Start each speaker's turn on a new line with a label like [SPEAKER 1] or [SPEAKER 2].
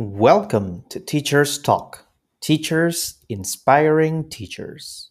[SPEAKER 1] Welcome to Teachers Talk, Teachers Inspiring Teachers.